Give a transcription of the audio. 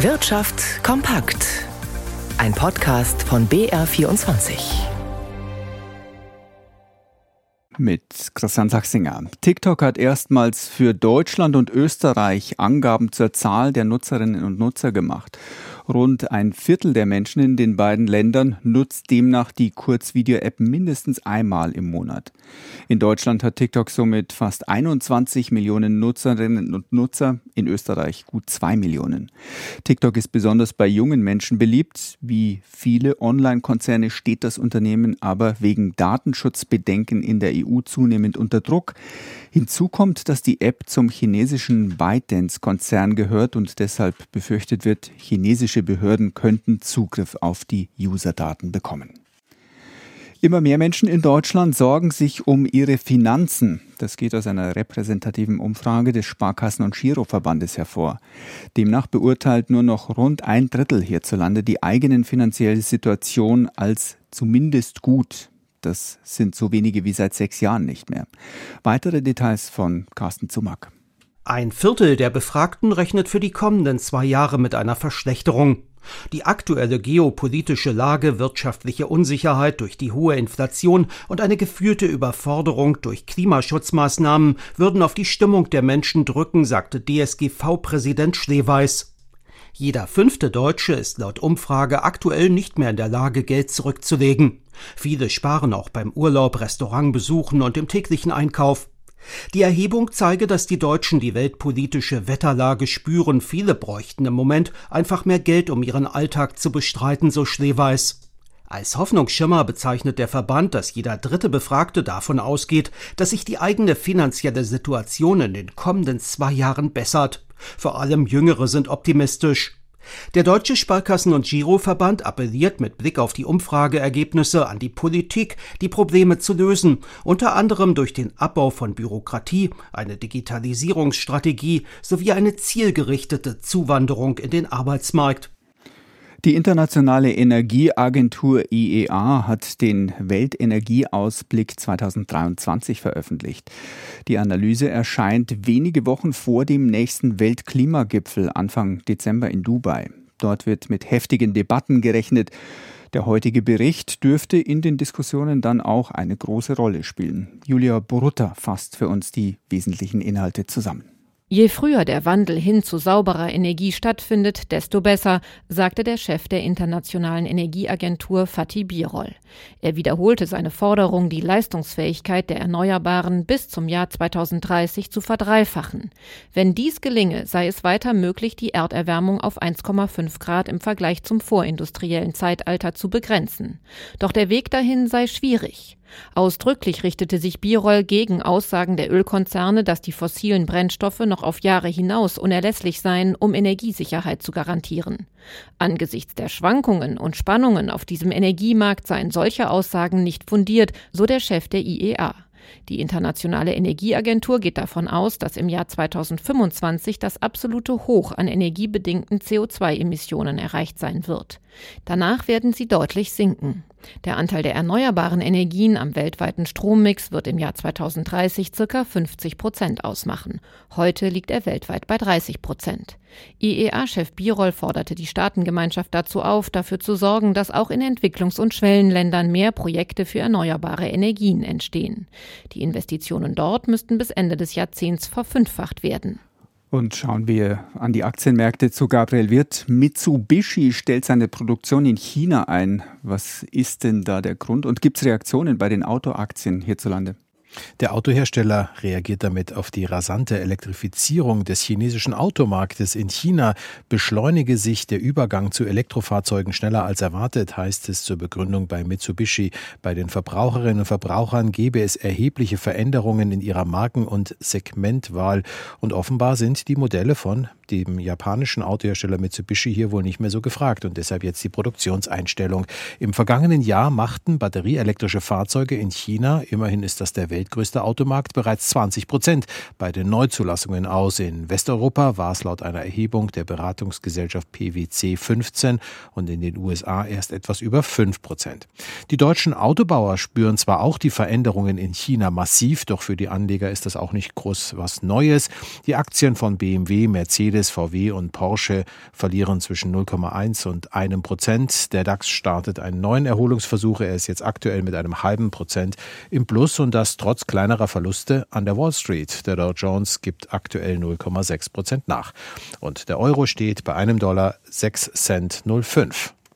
Wirtschaft kompakt. Ein Podcast von BR24. Mit Christian Sachsinger. TikTok hat erstmals für Deutschland und Österreich Angaben zur Zahl der Nutzerinnen und Nutzer gemacht. Rund ein Viertel der Menschen in den beiden Ländern nutzt demnach die Kurzvideo-App mindestens einmal im Monat. In Deutschland hat TikTok somit fast 21 Millionen Nutzerinnen und Nutzer, in Österreich gut zwei Millionen. TikTok ist besonders bei jungen Menschen beliebt. Wie viele Online-Konzerne steht das Unternehmen aber wegen Datenschutzbedenken in der EU zunehmend unter Druck. Hinzu kommt, dass die App zum chinesischen ByteDance-Konzern gehört und deshalb befürchtet wird, chinesische Behörden könnten Zugriff auf die User-Daten bekommen. Immer mehr Menschen in Deutschland sorgen sich um ihre Finanzen. Das geht aus einer repräsentativen Umfrage des Sparkassen- und Giroverbandes hervor. Demnach beurteilt nur noch rund ein Drittel hierzulande die eigenen finanzielle Situation als zumindest gut. Das sind so wenige wie seit sechs Jahren nicht mehr. Weitere Details von Carsten Zumack. Ein Viertel der Befragten rechnet für die kommenden zwei Jahre mit einer Verschlechterung. Die aktuelle geopolitische Lage, wirtschaftliche Unsicherheit durch die hohe Inflation und eine geführte Überforderung durch Klimaschutzmaßnahmen würden auf die Stimmung der Menschen drücken, sagte DSGV-Präsident Schleweis. Jeder fünfte Deutsche ist laut Umfrage aktuell nicht mehr in der Lage, Geld zurückzulegen. Viele sparen auch beim Urlaub, Restaurantbesuchen und im täglichen Einkauf. Die Erhebung zeige, dass die Deutschen die weltpolitische Wetterlage spüren. Viele bräuchten im Moment einfach mehr Geld, um ihren Alltag zu bestreiten, so Schleweis. Als Hoffnungsschimmer bezeichnet der Verband, dass jeder dritte Befragte davon ausgeht, dass sich die eigene finanzielle Situation in den kommenden zwei Jahren bessert. Vor allem Jüngere sind optimistisch. Der Deutsche Sparkassen- und Giroverband appelliert mit Blick auf die Umfrageergebnisse an die Politik, die Probleme zu lösen, unter anderem durch den Abbau von Bürokratie, eine Digitalisierungsstrategie sowie eine zielgerichtete Zuwanderung in den Arbeitsmarkt. Die Internationale Energieagentur IEA hat den Weltenergieausblick 2023 veröffentlicht. Die Analyse erscheint wenige Wochen vor dem nächsten Weltklimagipfel Anfang Dezember in Dubai. Dort wird mit heftigen Debatten gerechnet. Der heutige Bericht dürfte in den Diskussionen dann auch eine große Rolle spielen. Julia Borutta fasst für uns die wesentlichen Inhalte zusammen. Je früher der Wandel hin zu sauberer Energie stattfindet, desto besser, sagte der Chef der Internationalen Energieagentur Fatih Birol. Er wiederholte seine Forderung, die Leistungsfähigkeit der Erneuerbaren bis zum Jahr 2030 zu verdreifachen. Wenn dies gelinge, sei es weiter möglich, die Erderwärmung auf 1,5 Grad im Vergleich zum vorindustriellen Zeitalter zu begrenzen. Doch der Weg dahin sei schwierig. Ausdrücklich richtete sich Birol gegen Aussagen der Ölkonzerne, dass die fossilen Brennstoffe noch auf Jahre hinaus unerlässlich seien, um Energiesicherheit zu garantieren. Angesichts der Schwankungen und Spannungen auf diesem Energiemarkt seien solche Aussagen nicht fundiert, so der Chef der IEA. Die Internationale Energieagentur geht davon aus, dass im Jahr 2025 das absolute Hoch an energiebedingten CO2-Emissionen erreicht sein wird. Danach werden sie deutlich sinken. Der Anteil der erneuerbaren Energien am weltweiten Strommix wird im Jahr 2030 ca. 50 Prozent ausmachen. Heute liegt er weltweit bei 30 Prozent. IEA-Chef Birol forderte die Staatengemeinschaft dazu auf, dafür zu sorgen, dass auch in Entwicklungs- und Schwellenländern mehr Projekte für erneuerbare Energien entstehen. Die Investitionen dort müssten bis Ende des Jahrzehnts verfünffacht werden. Und schauen wir an die Aktienmärkte zu Gabriel Wirth. Mitsubishi stellt seine Produktion in China ein. Was ist denn da der Grund? Und gibt es Reaktionen bei den Autoaktien hierzulande? Der Autohersteller reagiert damit auf die rasante Elektrifizierung des chinesischen Automarktes in China. Beschleunige sich der Übergang zu Elektrofahrzeugen schneller als erwartet, heißt es zur Begründung bei Mitsubishi. Bei den Verbraucherinnen und Verbrauchern gebe es erhebliche Veränderungen in ihrer Marken- und Segmentwahl. Und offenbar sind die Modelle von dem japanischen Autohersteller Mitsubishi hier wohl nicht mehr so gefragt und deshalb jetzt die Produktionseinstellung. Im vergangenen Jahr machten batterieelektrische Fahrzeuge in China, immerhin ist das der weltgrößte Automarkt, bereits 20 Prozent bei den Neuzulassungen aus. In Westeuropa war es laut einer Erhebung der Beratungsgesellschaft PwC 15 und in den USA erst etwas über 5 Prozent. Die deutschen Autobauer spüren zwar auch die Veränderungen in China massiv, doch für die Anleger ist das auch nicht groß was Neues. Die Aktien von BMW, Mercedes, VW und Porsche verlieren zwischen 0,1 und einem Prozent. Der DAX startet einen neuen Erholungsversuch. Er ist jetzt aktuell mit einem halben Prozent im Plus und das trotz kleinerer Verluste an der Wall Street. Der Dow Jones gibt aktuell 0,6 Prozent nach. Und der Euro steht bei einem Dollar 6 Cent 05.